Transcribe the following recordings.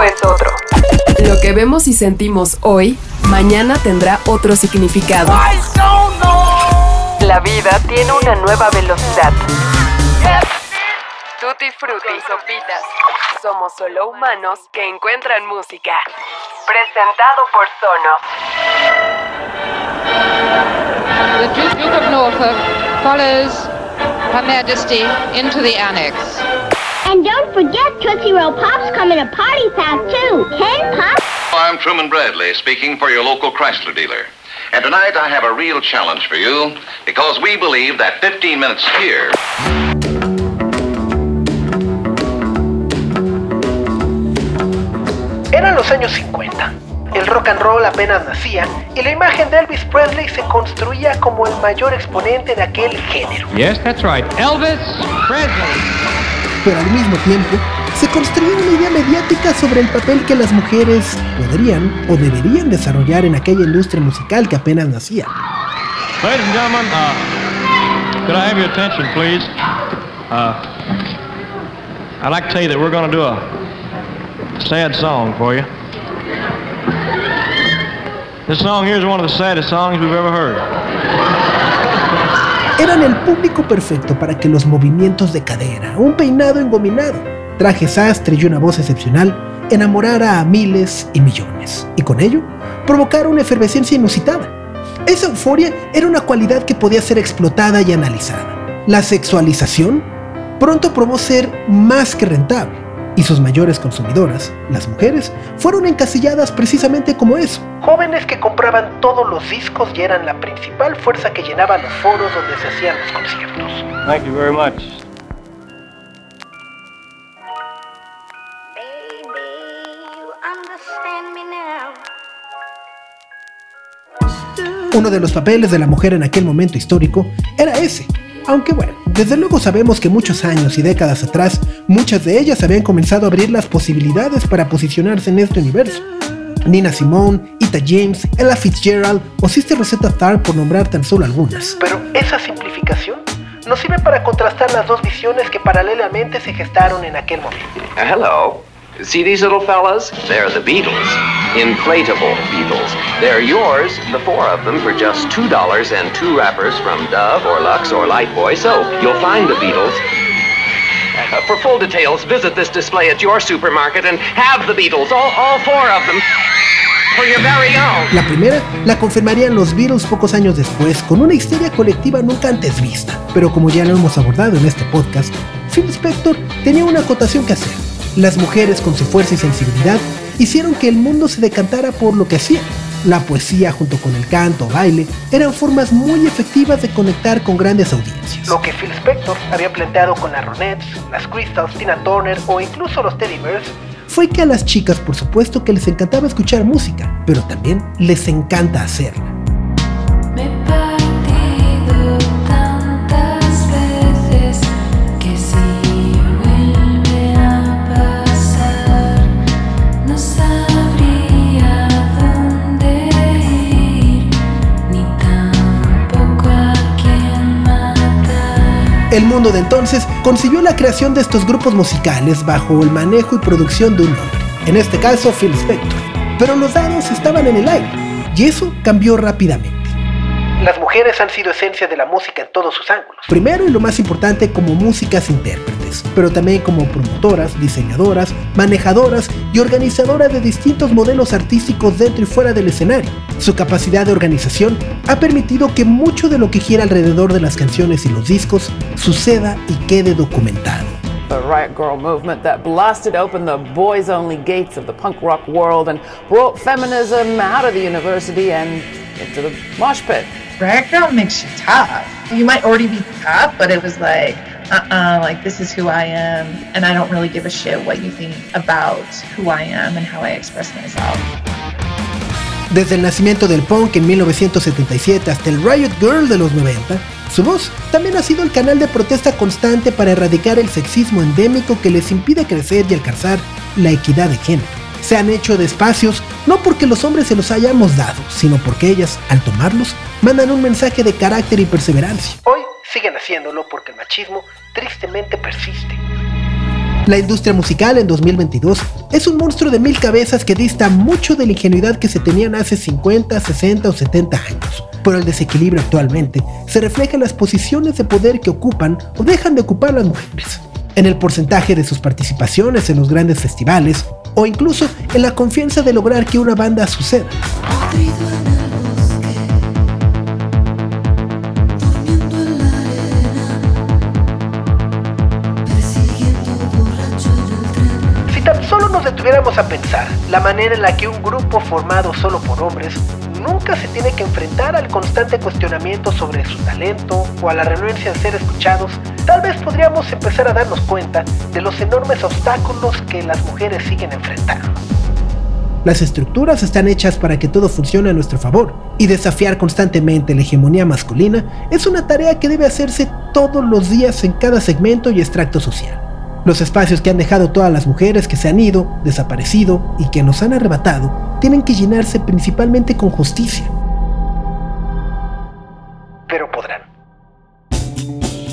es otro. Lo que vemos y sentimos hoy, mañana tendrá otro significado. La vida tiene una nueva velocidad. Tutti frutti, sopitas. Somos solo humanos que encuentran música. Presentado por Sono. The Duke of Norfolk follows Her Majesty into the annex. And don't forget Tootsie Roll Pop's coming to Party Fast too. Ten pops. I'm Truman Bradley, speaking for your local Chrysler dealer. And tonight I have a real challenge for you because we believe that 15 minutes here. Eran los años 50. El rock and roll apenas nacía y la imagen de Elvis Presley se construía como el mayor exponente de aquel género. Yes, that's right. Elvis Presley. Pero al mismo tiempo, se construía una idea mediática sobre el papel que las mujeres podrían o deberían desarrollar en aquella industria musical que apenas nacía. Ladies and gentlemen, uh, could I have your attention, please? Uh, I'd like to tell you that we're going to do a sad song for you. This song here is one of the saddest songs we've ever heard. Eran el público perfecto para que los movimientos de cadera, un peinado engominado, traje sastre y una voz excepcional enamorara a miles y millones, y con ello provocara una efervescencia inusitada. Esa euforia era una cualidad que podía ser explotada y analizada. La sexualización pronto probó ser más que rentable, y sus mayores consumidoras, las mujeres, fueron encasilladas precisamente como eso. Jóvenes que compraban todos los discos y eran la principal fuerza que llenaba los foros donde se hacían los conciertos. Thank you very much. Uno de los papeles de la mujer en aquel momento histórico era ese. Aunque bueno, desde luego sabemos que muchos años y décadas atrás, muchas de ellas habían comenzado a abrir las posibilidades para posicionarse en este universo. Nina Simone, Ita James, Ella Fitzgerald o Sister Rosetta Tharpe por nombrar tan solo algunas. Pero esa simplificación nos sirve para contrastar las dos visiones que paralelamente se gestaron en aquel momento. Hello. See these little fellas? They're the Beatles. Inflatable Beatles. They're yours, the four of them, for just $2 and two wrappers from Dove or Lux or Lightboy. So you'll find the Beatles. Uh, for full details, visit this display at your supermarket and have the Beatles, all, all four of them. La primera la confirmarían los Beatles pocos años después con una histeria colectiva nunca antes vista. Pero como ya lo hemos abordado en este podcast, Phil Spector tenía una acotación que hacer. Las mujeres con su fuerza y sensibilidad hicieron que el mundo se decantara por lo que hacían. La poesía junto con el canto o baile eran formas muy efectivas de conectar con grandes audiencias. Lo que Phil Spector había planteado con las Ronettes, las Crystals, Tina Turner o incluso los Teddy Bears Fue que a las chicas por supuesto que les encantaba escuchar música, pero también les encanta hacerla. El mundo de entonces concibió la creación de estos grupos musicales bajo el manejo y producción de un hombre, en este caso Phil Spector. Pero los dados estaban en el aire, y eso cambió rápidamente. Las mujeres han sido esencia de la música en todos sus ángulos. Primero y lo más importante como músicas intérpretes, pero también como promotoras, diseñadoras, manejadoras y organizadoras de distintos modelos artísticos dentro y fuera del escenario. Su capacidad de organización ha permitido que mucho de lo que gira alrededor de las canciones y los discos suceda y quede documentado. The Riot Girl movement that blasted open the boys only gates of the punk rock world and brought feminism out of the university and into the mosh pit. Riot Girl makes you tough. You might already be tough, but it was like, uh-uh, like this is who I am, and I don't really give a shit what you think about who I am and how I express myself. Desde el nacimiento del punk en 1977 hasta el Riot Girl de los 90, su voz también ha sido el canal de protesta constante para erradicar el sexismo endémico que les impide crecer y alcanzar la equidad de género. Se han hecho de espacios no porque los hombres se los hayamos dado, sino porque ellas, al tomarlos, mandan un mensaje de carácter y perseverancia. Hoy siguen haciéndolo porque el machismo tristemente persiste. La industria musical en 2022 es un monstruo de mil cabezas que dista mucho de la ingenuidad que se tenían hace 50, 60 o 70 años. Pero el desequilibrio actualmente se refleja en las posiciones de poder que ocupan o dejan de ocupar las mujeres, en el porcentaje de sus participaciones en los grandes festivales o incluso en la confianza de lograr que una banda suceda. Detuviéramos a pensar la manera en la que un grupo formado solo por hombres nunca se tiene que enfrentar al constante cuestionamiento sobre su talento o a la renuencia de ser escuchados, tal vez podríamos empezar a darnos cuenta de los enormes obstáculos que las mujeres siguen enfrentando. Las estructuras están hechas para que todo funcione a nuestro favor, y desafiar constantemente la hegemonía masculina es una tarea que debe hacerse todos los días en cada segmento y extracto social. Los espacios que han dejado todas las mujeres que se han ido, desaparecido y que nos han arrebatado tienen que llenarse principalmente con justicia. Pero podrán.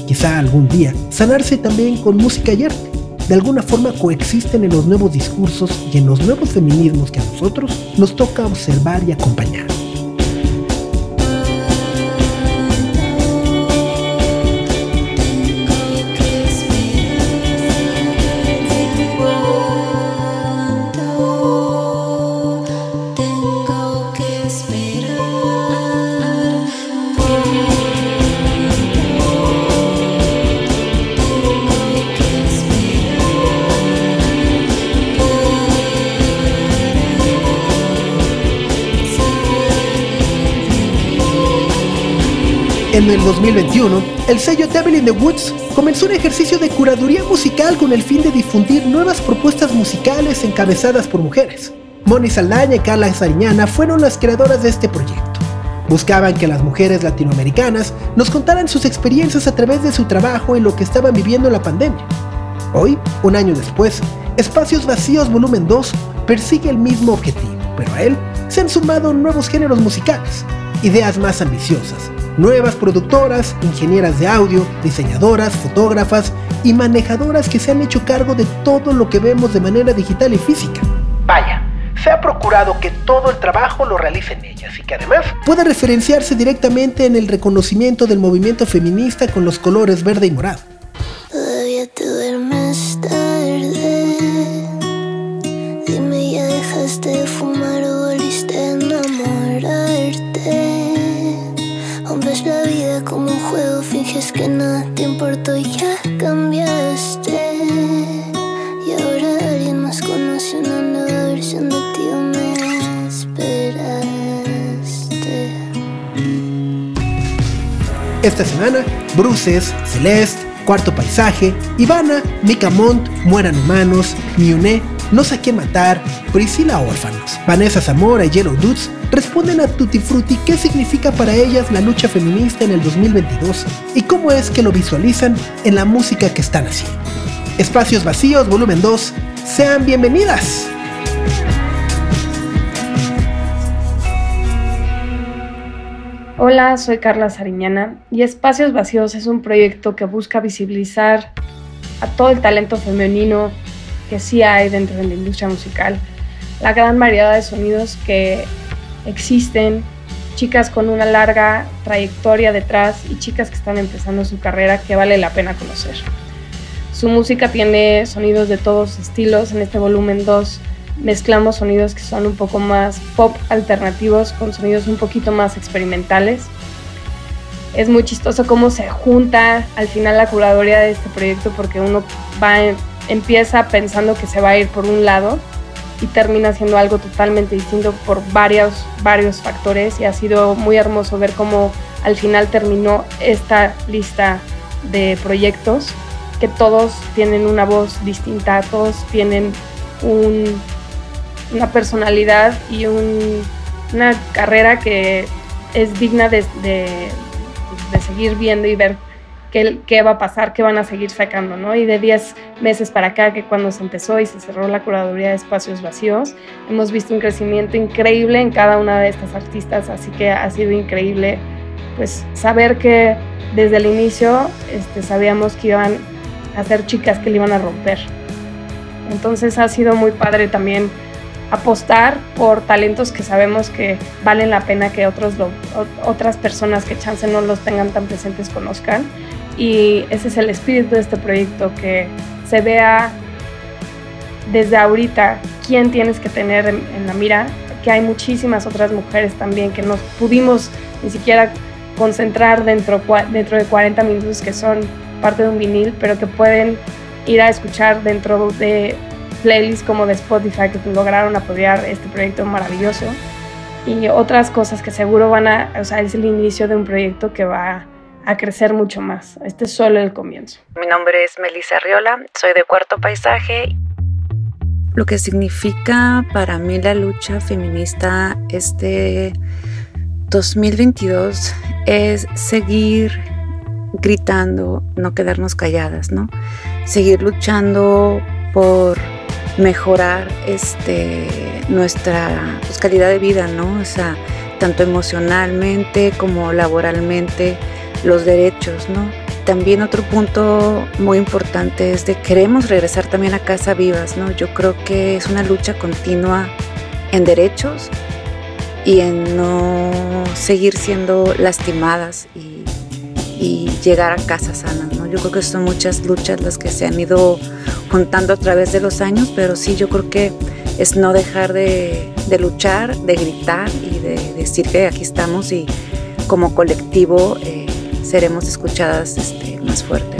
Quizá algún día sanarse también con música y arte. De alguna forma coexisten en los nuevos discursos y en los nuevos feminismos que a nosotros nos toca observar y acompañar. En el 2021, el sello Devil in the Woods comenzó un ejercicio de curaduría musical con el fin de difundir nuevas propuestas musicales encabezadas por mujeres. Moni Saldaña y Carla Sariñana fueron las creadoras de este proyecto. Buscaban que las mujeres latinoamericanas nos contaran sus experiencias a través de su trabajo en lo que estaban viviendo en la pandemia. Hoy, un año después, Espacios Vacíos Volumen 2 persigue el mismo objetivo, pero a él se han sumado nuevos géneros musicales, ideas más ambiciosas, nuevas productoras, ingenieras de audio, diseñadoras, fotógrafas y manejadoras que se han hecho cargo de todo lo que vemos de manera digital y física. Vaya, se ha procurado que todo el trabajo lo realicen ellas y que además Puede referenciarse directamente en el reconocimiento del movimiento feminista con los colores verde y morado. Esta semana, Bruces, Celeste, Cuarto Paisaje, Ivana, Mika Mont, Mueran Humanos, Miuné, No sé a quién matar, Priscila Órfanos, Vanessa Zamora y Yellow Dudes responden a Tutti Frutti qué significa para ellas la lucha feminista en el 2022 y cómo es que lo visualizan en la música que están haciendo. Espacios Vacíos, volumen 2, sean bienvenidas. Hola, soy Carla Sariñana y Espacios Vacíos es un proyecto que busca visibilizar a todo el talento femenino que sí hay dentro de la industria musical, la gran variedad de sonidos que existen, chicas con una larga trayectoria detrás y chicas que están empezando su carrera que vale la pena conocer. Su música tiene sonidos de todos estilos, en este volumen 2 mezclamos sonidos que son un poco más pop alternativos con sonidos un poquito más experimentales. Es muy chistoso cómo se junta al final la curaduría de este proyecto porque uno va empieza pensando que se va a ir por un lado y termina siendo algo totalmente distinto por varios, varios factores y ha sido muy hermoso ver cómo al final terminó esta lista de proyectos que todos tienen una voz distinta, todos tienen un, una personalidad y un, una carrera que es digna de, de, de seguir viendo y ver qué, qué, va a pasar, qué van a seguir sacando, ¿no? Y de 10 meses para acá, que cuando se empezó y se cerró la curaduría de espacios vacíos, hemos visto un crecimiento increíble en cada una de estas artistas, así que ha sido increíble, pues, saber que desde el inicio este, sabíamos que iban a ser chicas que le iban a romper Entonces ha sido muy padre también apostar por talentos que sabemos que valen la pena que otros otras personas que chance no los tengan tan presentes conozcan. Y ese es el espíritu de este proyecto, que se vea desde ahorita quién tienes que tener en, la mira, que hay muchísimas otras mujeres también que no pudimos ni siquiera concentrar dentro, dentro de 40 minutos que son parte de un vinil, pero que pueden ir a escuchar dentro de playlists como de Spotify que lograron apoyar este proyecto maravilloso y otras cosas que seguro van a, o sea, es el inicio de un proyecto que va a crecer mucho más. Este es solo el comienzo. Mi nombre es Melissa Riola, soy de Cuarto Paisaje. Lo que significa para mí la lucha feminista este 2022 es seguir gritando, no quedarnos calladas, ¿no? Seguir luchando por mejorar este, nuestra pues, calidad de vida, ¿no? O sea, tanto emocionalmente como laboralmente, los derechos, ¿no? También otro punto muy importante es de queremos regresar también a casa vivas, ¿no? Yo creo que es una lucha continua en derechos y en no seguir siendo lastimadas y, y llegar a casa sanas, ¿no? Yo creo que son muchas luchas las que se han ido contando a través de los años, pero sí yo creo que es no dejar de, luchar, de gritar y de, decir que aquí estamos y como colectivo eh, seremos escuchadas este, más fuerte.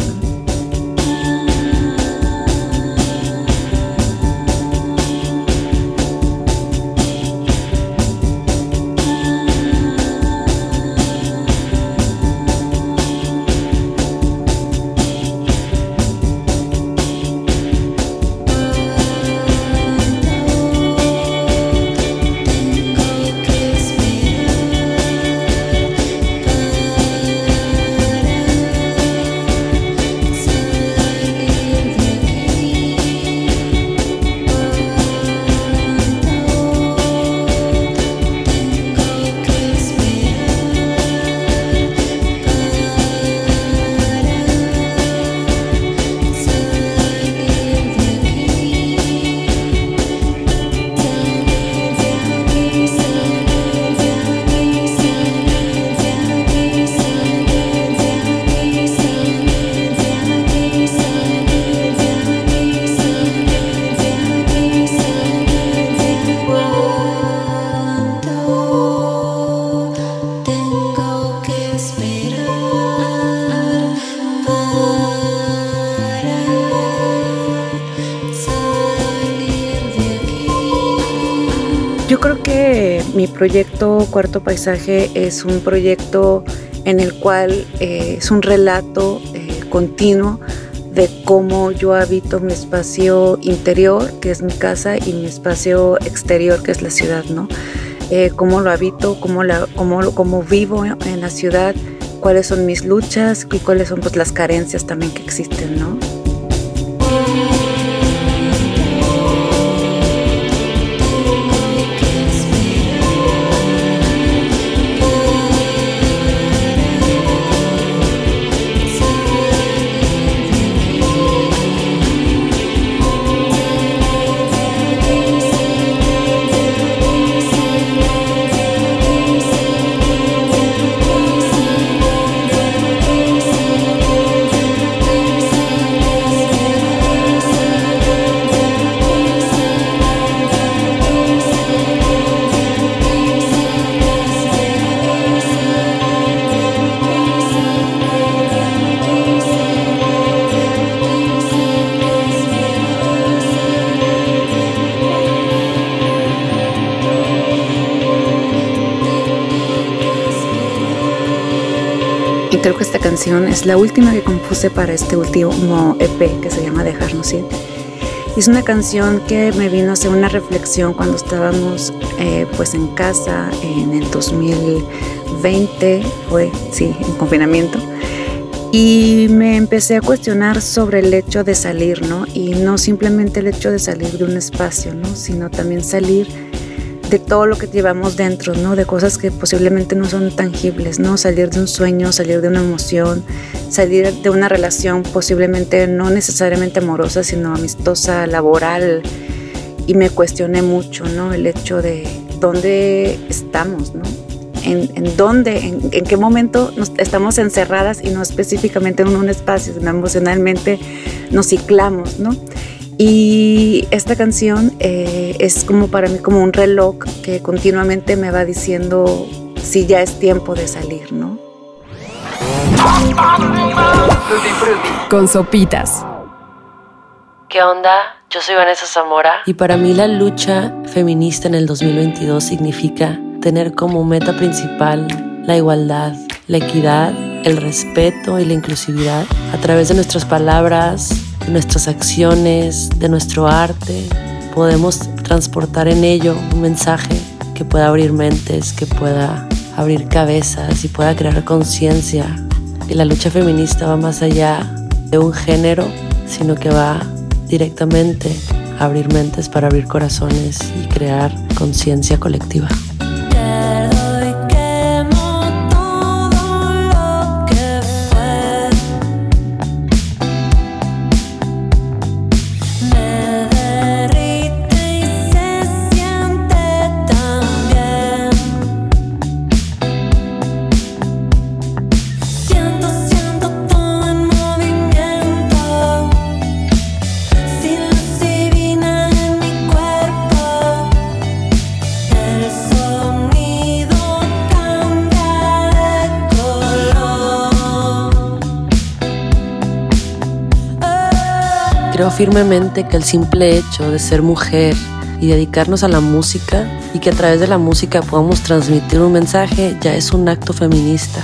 Proyecto Cuarto Paisaje es un proyecto en el cual eh, es un relato eh, continuo de cómo yo habito mi espacio interior, que es mi casa, y mi espacio exterior, que es la ciudad, ¿no? Eh, cómo lo habito, cómo, la, cómo, cómo vivo en la ciudad, cuáles son mis luchas y cuáles son pues, las carencias también que existen, ¿no? Que esta canción es la última que compuse para este último EP que se llama Dejarnos ir. Es una canción que me vino a hacer una reflexión cuando estábamos eh, pues en casa en el 2020, fue, sí, en confinamiento. Y me empecé a cuestionar sobre el hecho de salir, ¿no? Y no simplemente el hecho de salir de un espacio, ¿no? Sino también salir de todo lo que llevamos dentro, ¿no? De cosas que posiblemente no son tangibles, ¿no? Salir de un sueño, salir de una emoción, salir de una relación posiblemente no necesariamente amorosa, sino amistosa, laboral. Y me cuestioné mucho, ¿no? El hecho de dónde estamos, ¿no? En, dónde, en, en, qué momento nos estamos encerradas y no específicamente en un espacio, sino emocionalmente nos ciclamos, ¿no? Y esta canción eh, es como para mí como un reloj que continuamente me va diciendo si ya es tiempo de salir, ¿no? Con sopitas. ¿Qué onda? Yo soy Vanessa Zamora. Y para mí la lucha feminista en el 2022 significa tener como meta principal la igualdad, la equidad, el respeto y la inclusividad a través de nuestras palabras, de nuestras acciones, de nuestro arte. Podemos transportar en ello un mensaje que pueda abrir mentes, que pueda abrir cabezas y pueda crear conciencia. Y la lucha feminista va más allá de un género, sino que va directamente a abrir mentes para abrir corazones y crear conciencia colectiva. Firmemente que el simple hecho de ser mujer y dedicarnos a la música y que a través de la música podamos transmitir un mensaje ya es un acto feminista,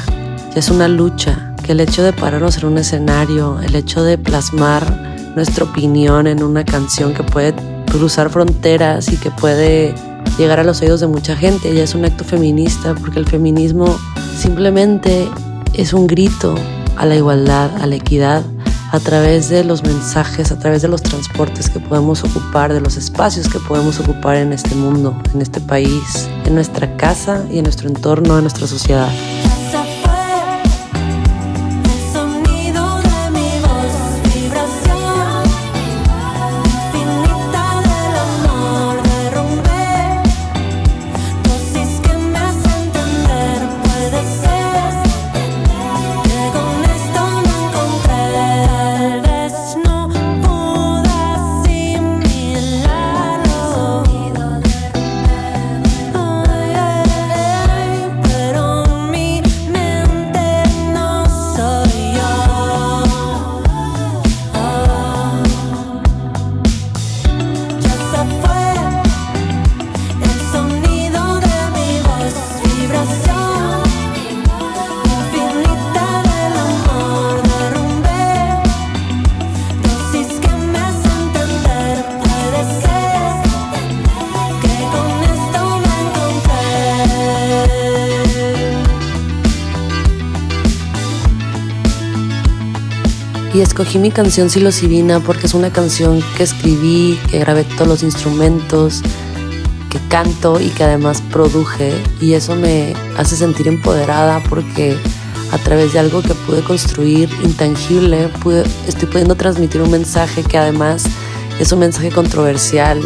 ya es una lucha, que el hecho de pararnos en un escenario, el hecho de plasmar nuestra opinión en una canción que puede cruzar fronteras y que puede llegar a los oídos de mucha gente, ya es un acto feminista porque el feminismo simplemente es un grito a la igualdad, a la equidad a través de los mensajes, a través de los transportes que podemos ocupar, de los espacios que podemos ocupar en este mundo, en este país, en nuestra casa y en nuestro entorno, en nuestra sociedad. Escogí mi canción Silosivina porque es una canción que escribí, que grabé todos los instrumentos, que canto y que además produje y eso me hace sentir empoderada porque a través de algo que pude construir intangible, pude, estoy pudiendo transmitir un mensaje que además es un mensaje controversial,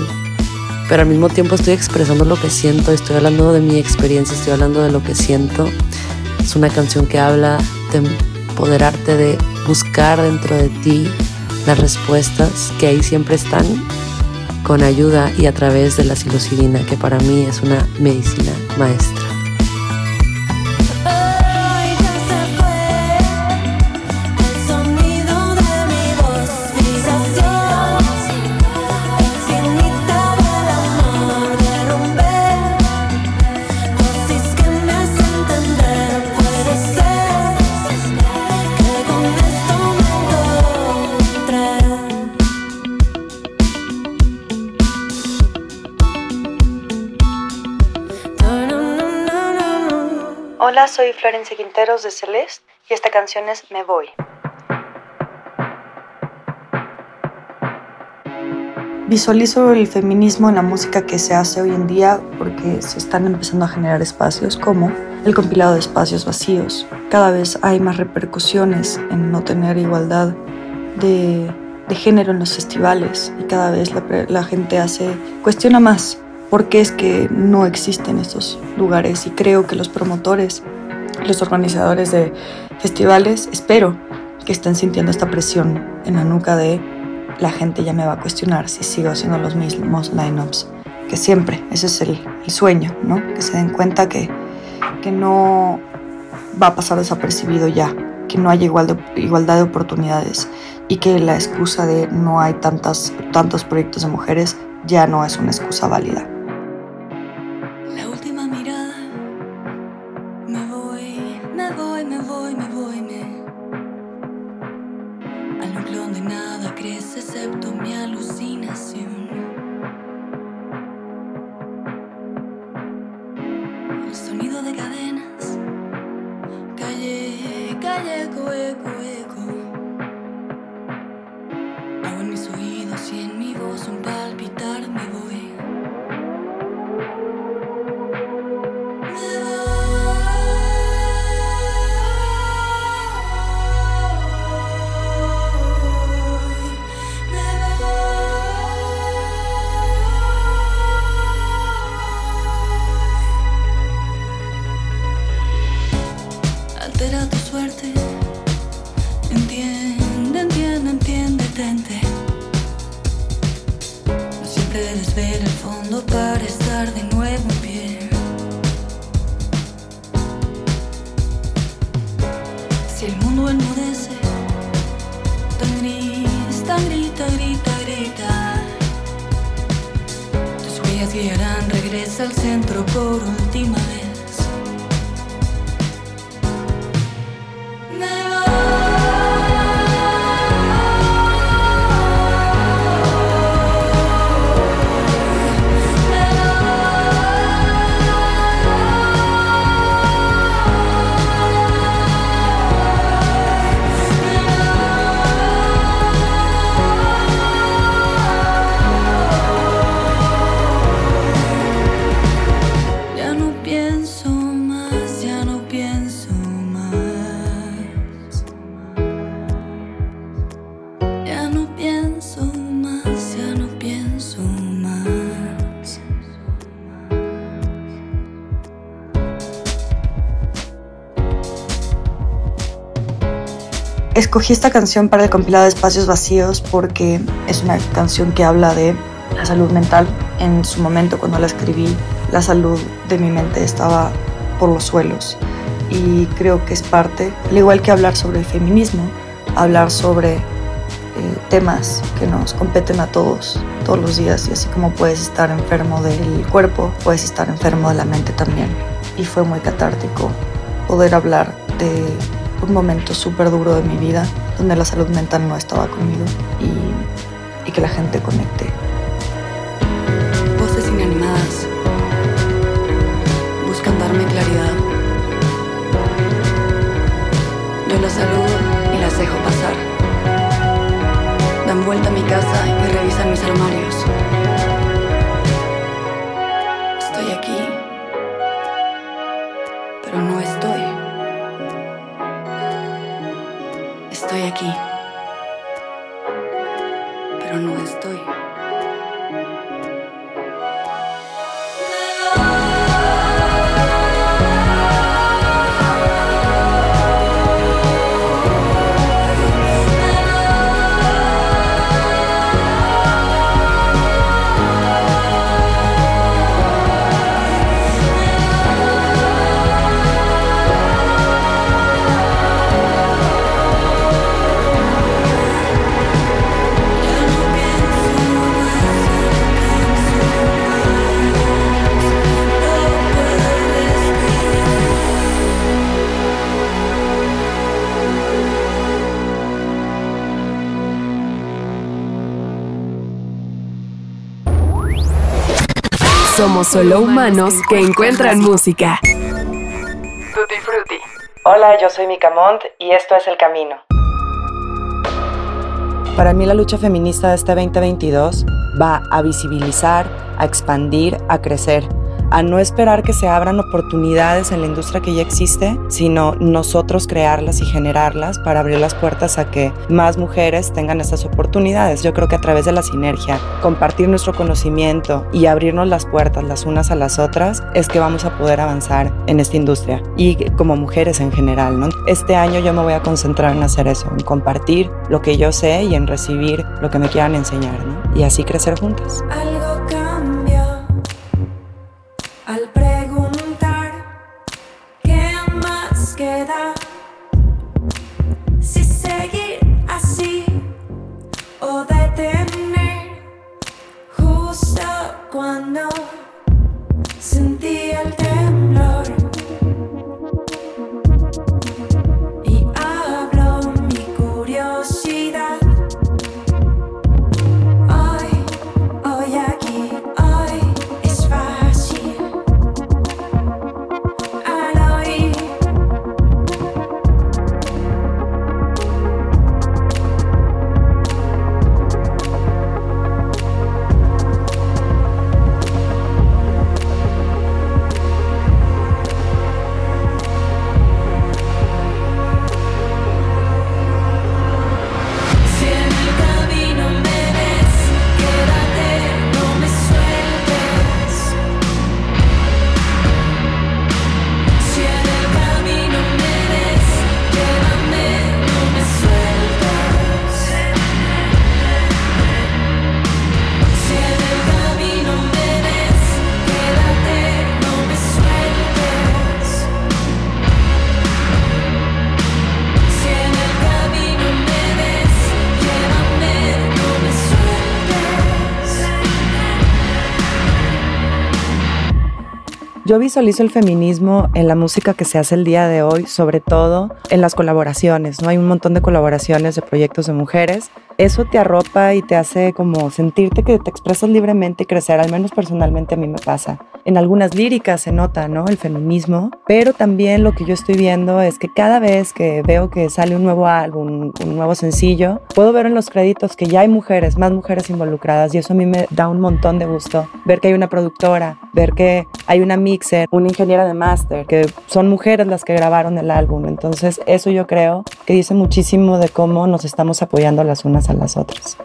pero al mismo tiempo estoy expresando lo que siento, estoy hablando de mi experiencia, estoy hablando de lo que siento. Es una canción que habla de empoderarte, de buscar dentro de ti las respuestas que ahí siempre están con ayuda y a través de la psilocibina, que para mí es una medicina maestra. Soy Florencia Quinteros de Celeste y esta canción es Me Voy. Visualizo el feminismo en la música que se hace hoy en día porque se están empezando a generar espacios como el compilado de espacios vacíos. Cada vez hay más repercusiones en no tener igualdad de, género en los festivales y cada vez la, la gente hace, cuestiona más por qué es que no existen estos lugares y creo que los promotores, los organizadores de festivales, espero que estén sintiendo esta presión en la nuca de la gente ya me va a cuestionar si sigo haciendo los mismos lineups que siempre. Ese es el, sueño, ¿no? Que se den cuenta que, que no va a pasar desapercibido ya, que no hay igualdad de oportunidades y que la excusa de no hay tantas, tantos proyectos de mujeres ya no es una excusa válida. Escogí esta canción para el compilado de Espacios Vacíos porque es una canción que habla de la salud mental. En su momento cuando la escribí, la salud de mi mente estaba por los suelos y creo que es parte, al igual que hablar sobre el feminismo, hablar sobre eh, temas que nos competen a todos, todos los días y así como puedes estar enfermo del cuerpo, puedes estar enfermo de la mente también. Y fue muy catártico poder hablar de un momento súper duro de mi vida donde la salud mental no estaba conmigo y, que la gente conecte. Voces inanimadas buscan darme claridad. Yo las saludo y las dejo pasar. Dan vuelta a mi casa y revisan mis armarios. Estoy aquí, pero no estoy. Estoy Somos solo humanos que encuentran música. Tutti Frutti. Hola, yo soy Mika Mont y esto es El Camino. Para mí la lucha feminista de este 2022 va a visibilizar, a expandir, a crecer a no esperar que se abran oportunidades en la industria que ya existe, sino nosotros crearlas y generarlas para abrir las puertas a que más mujeres tengan esas oportunidades. Yo creo que a través de la sinergia, compartir nuestro conocimiento y abrirnos las puertas las unas a las otras, es que vamos a poder avanzar en esta industria y como mujeres en general. Este año yo me voy a concentrar en hacer eso, en compartir lo que yo sé y en recibir lo que me quieran enseñar y así crecer juntas. Yo visualizo el feminismo en la música que se hace el día de hoy, sobre todo en las colaboraciones, ¿no? Hay un montón de colaboraciones de proyectos de mujeres. Eso te arropa y te hace como sentirte que te expresas libremente y crecer, al menos personalmente a mí me pasa. En algunas líricas se nota, ¿no? El feminismo, pero también lo que yo estoy viendo es que cada vez que veo que sale un nuevo álbum, un nuevo sencillo, puedo ver en los créditos que ya hay mujeres, más mujeres involucradas y eso a mí me da un montón de gusto. Ver que hay una productora, ver que hay una mixer, una ingeniera de máster, que son mujeres las que grabaron el álbum. Entonces eso yo creo que dice muchísimo de cómo nos estamos apoyando las unas a las otras.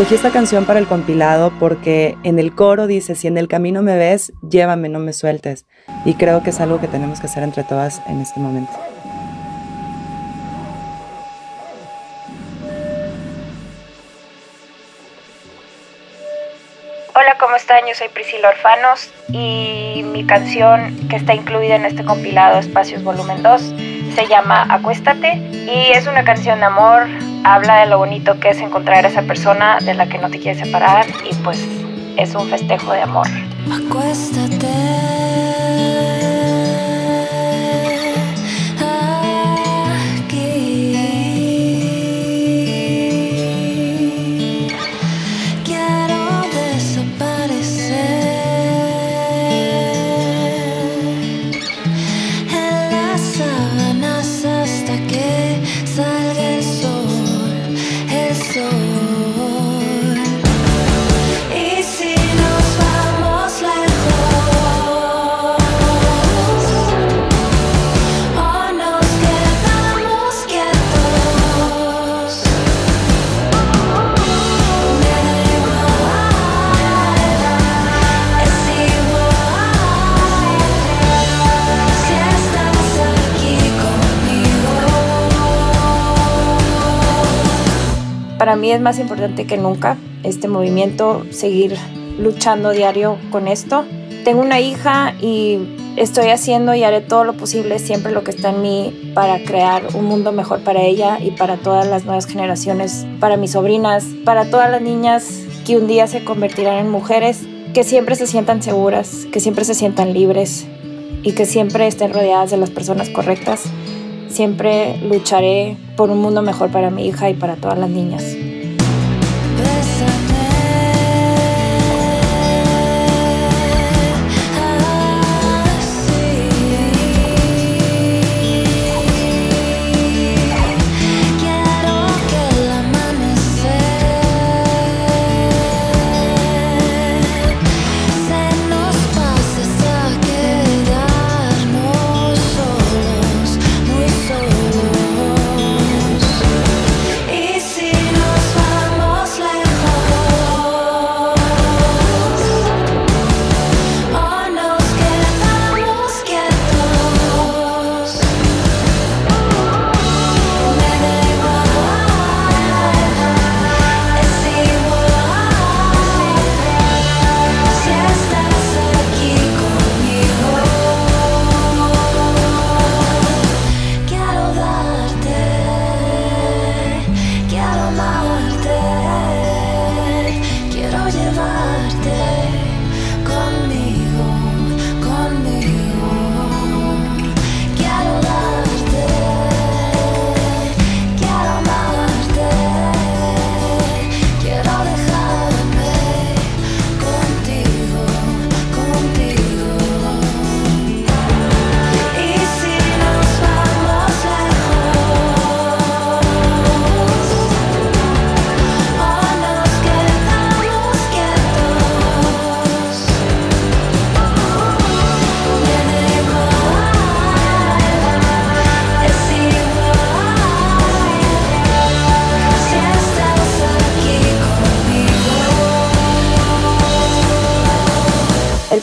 Escogí esta canción para el compilado porque en el coro dice, si en el camino me ves, llévame, no me sueltes. Y creo que es algo que tenemos que hacer entre todas en este momento. Hola, ¿cómo están? Yo soy Priscila Orfanos y mi canción que está incluida en este compilado Espacios Volumen 2 se llama Acuéstate y es una canción de amor, habla de lo bonito que es encontrar a esa persona de la que no te quieres separar y pues es un festejo de amor. Acuéstate para mí es más importante que nunca este movimiento, seguir luchando diario con esto. Tengo una hija y estoy haciendo y haré todo lo posible, siempre lo que está en mí, para crear un mundo mejor para ella y para todas las nuevas generaciones, para mis sobrinas, para todas las niñas que un día se convertirán en mujeres, que siempre se sientan seguras, que siempre se sientan libres y que siempre estén rodeadas de las personas correctas. Siempre lucharé por un mundo mejor para mi hija y para todas las niñas.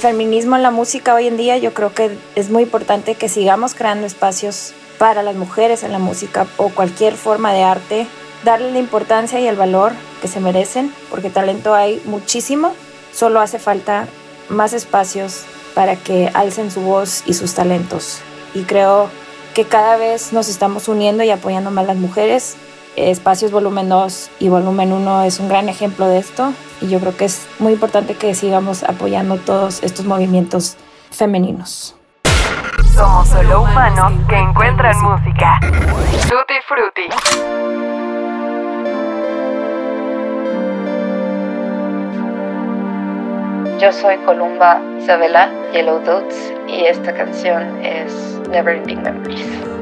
Feminismo en la música hoy en día, yo creo que es muy importante que sigamos creando espacios para las mujeres en la música o cualquier forma de arte, darle la importancia y el valor que se merecen, porque talento hay muchísimo, solo hace falta más espacios para que alcen su voz y sus talentos. Y creo que cada vez nos estamos uniendo y apoyando más las mujeres. Espacios Volumen 2 y Volumen 1 es un gran ejemplo de esto y yo creo que es muy importante que sigamos apoyando todos estos movimientos femeninos. Somos solo humanos que encuentran música. Tutti Frutti. Yo soy Columba Isabela Yellow Dots y esta canción es Never Ending Memories.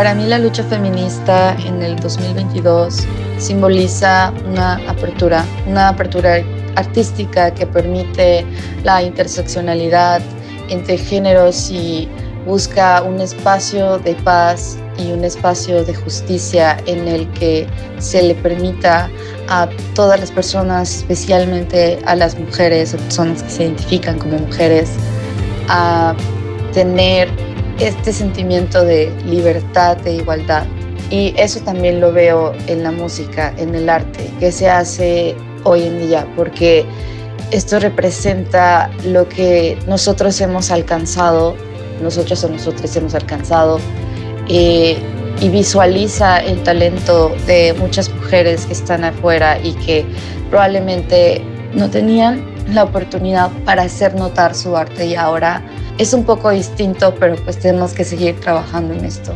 Para mí la lucha feminista en el 2022 simboliza una apertura, una apertura artística que permite la interseccionalidad entre géneros y busca un espacio de paz y un espacio de justicia en el que se le permita a todas las personas, especialmente a las mujeres o personas que se identifican como mujeres, a tener este sentimiento de libertad, de igualdad. Y eso también lo veo en la música, en el arte, que se hace hoy en día, porque esto representa lo que nosotros hemos alcanzado, nosotros o nosotros hemos alcanzado, eh, y visualiza el talento de muchas mujeres que están afuera y que probablemente no tenían la oportunidad para hacer notar su arte y ahora es un poco distinto, pero pues tenemos que seguir trabajando en esto.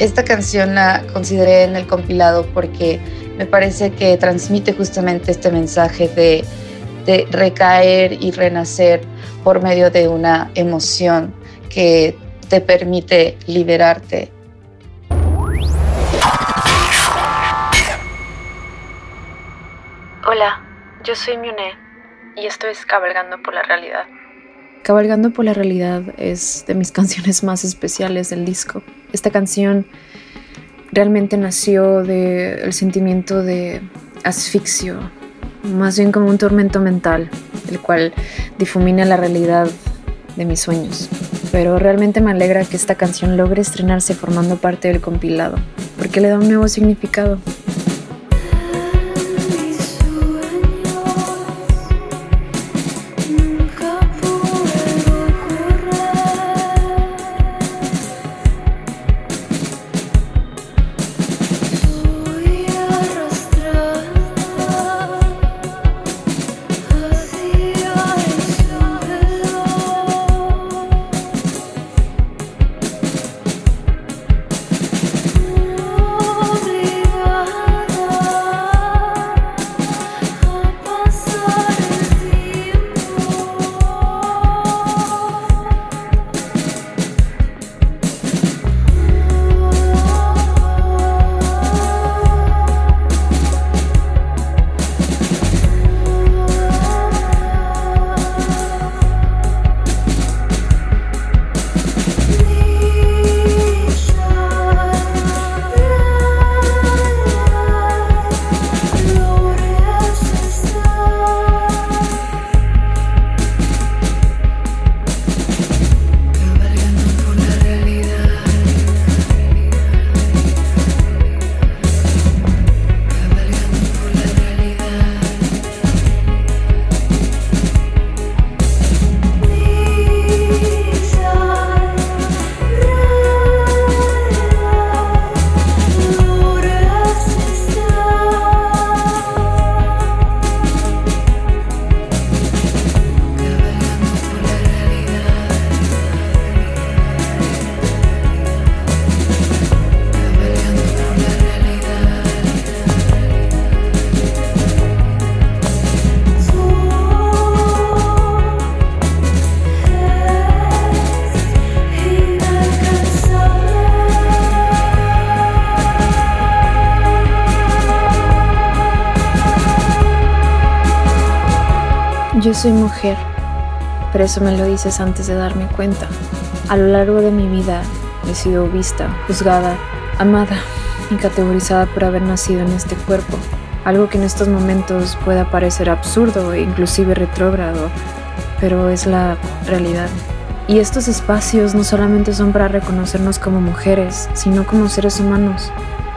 Esta canción la consideré en el compilado porque me parece que transmite justamente este mensaje de, de recaer y renacer por medio de una emoción que te permite liberarte Hola, yo soy Miune y esto es Cabalgando por la Realidad. Cabalgando por la Realidad es de mis canciones más especiales del disco. Esta canción realmente nació del sentimiento de asfixio, más bien como un tormento mental, el cual difumina la realidad de mis sueños. Pero realmente me alegra que esta canción logre estrenarse formando parte del compilado, porque le da un nuevo significado. Pero eso me lo dices antes de darme cuenta. A lo largo de mi vida he sido vista, juzgada, amada y categorizada por haber nacido en este cuerpo. Algo que en estos momentos pueda parecer absurdo e inclusive retrógrado, pero es la realidad. Y estos espacios no solamente son para reconocernos como mujeres, sino como seres humanos.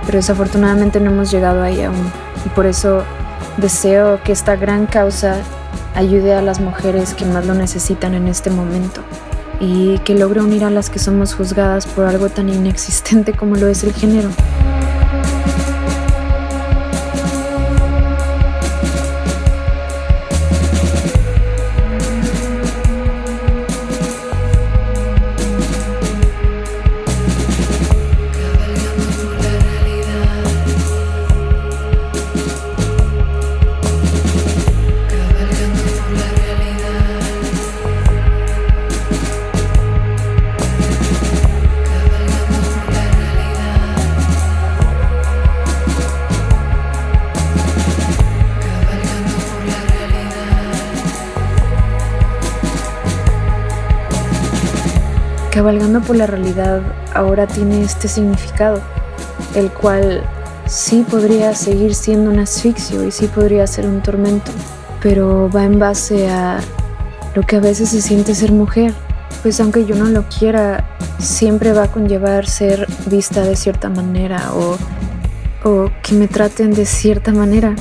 Pero desafortunadamente no hemos llegado ahí aún. Y por eso deseo que esta gran causa ayude a las mujeres que más lo necesitan en este momento y que logre unir a las que somos juzgadas por algo tan inexistente como lo es el género. Cabalgando por la realidad ahora tiene este significado, el cual sí podría seguir siendo un asfixio y sí podría ser un tormento, pero va en base a lo que a veces se siente ser mujer, pues aunque yo no lo quiera, siempre va a conllevar ser vista de cierta manera o, o que me traten de cierta manera,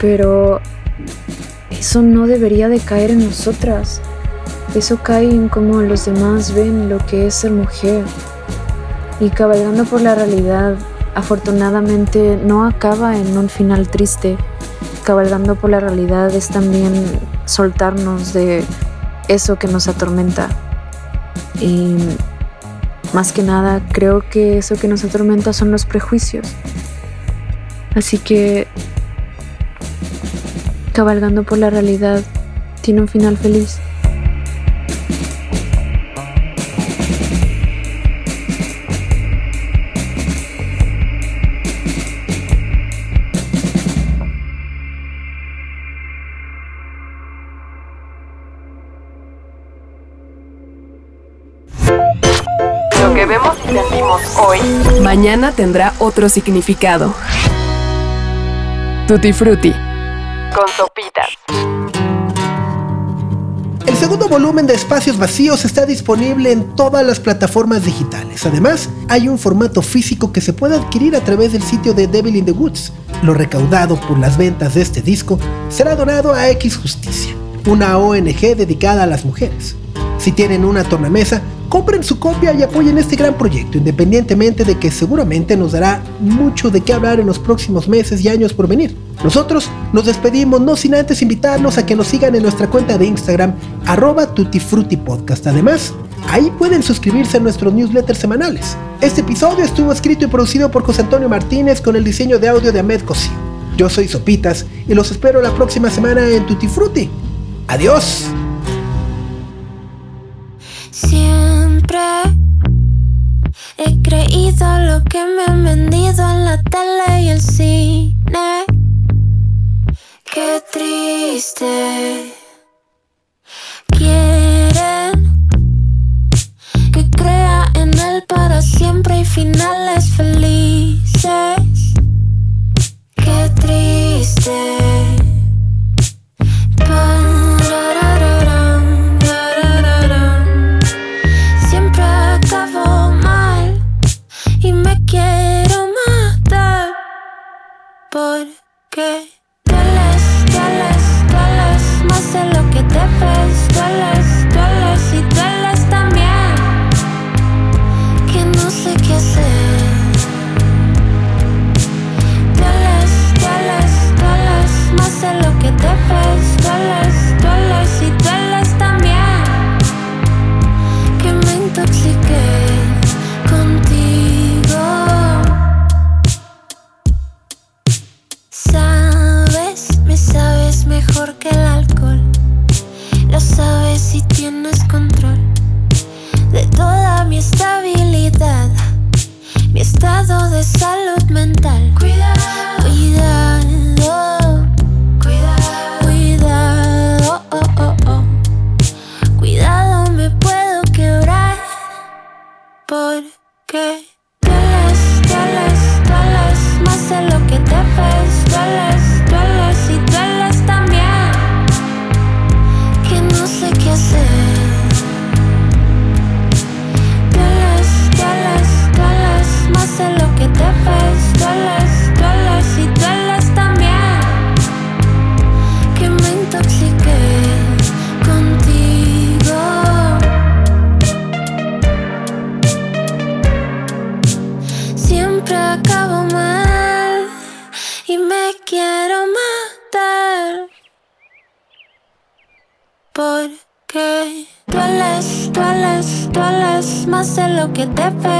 pero eso no debería de caer en nosotras. Eso cae en cómo los demás ven lo que es ser mujer. Y cabalgando por la realidad, afortunadamente no acaba en un final triste. Cabalgando por la realidad es también soltarnos de eso que nos atormenta. Y más que nada, creo que eso que nos atormenta son los prejuicios. Así que cabalgando por la realidad tiene un final feliz. Vemos y sentimos hoy, mañana tendrá otro significado. Tutti Frutti. Con sopitas. El segundo volumen de Espacios Vacíos está disponible en todas las plataformas digitales. Además, hay un formato físico que se puede adquirir a través del sitio de Devil in the Woods. Lo recaudado por las ventas de este disco será donado a X Justicia, una ONG dedicada a las mujeres. Si tienen una tornamesa, compren su copia y apoyen este gran proyecto, independientemente de que seguramente nos dará mucho de qué hablar en los próximos meses y años por venir. Nosotros nos despedimos no sin antes invitarlos a que nos sigan en nuestra cuenta de Instagram, arroba tutifrutipodcast. Además, ahí pueden suscribirse a nuestros newsletters semanales. Este episodio estuvo escrito y producido por José Antonio Martínez con el diseño de audio de Ahmed Cosío. Yo soy Sopitas y los espero la próxima semana en Tutti Frutti. ¡Adiós! Siempre he creído lo que me han vendido en la tele y el cine. Qué triste. Quieren que crea en él para siempre y finales felices. que te fe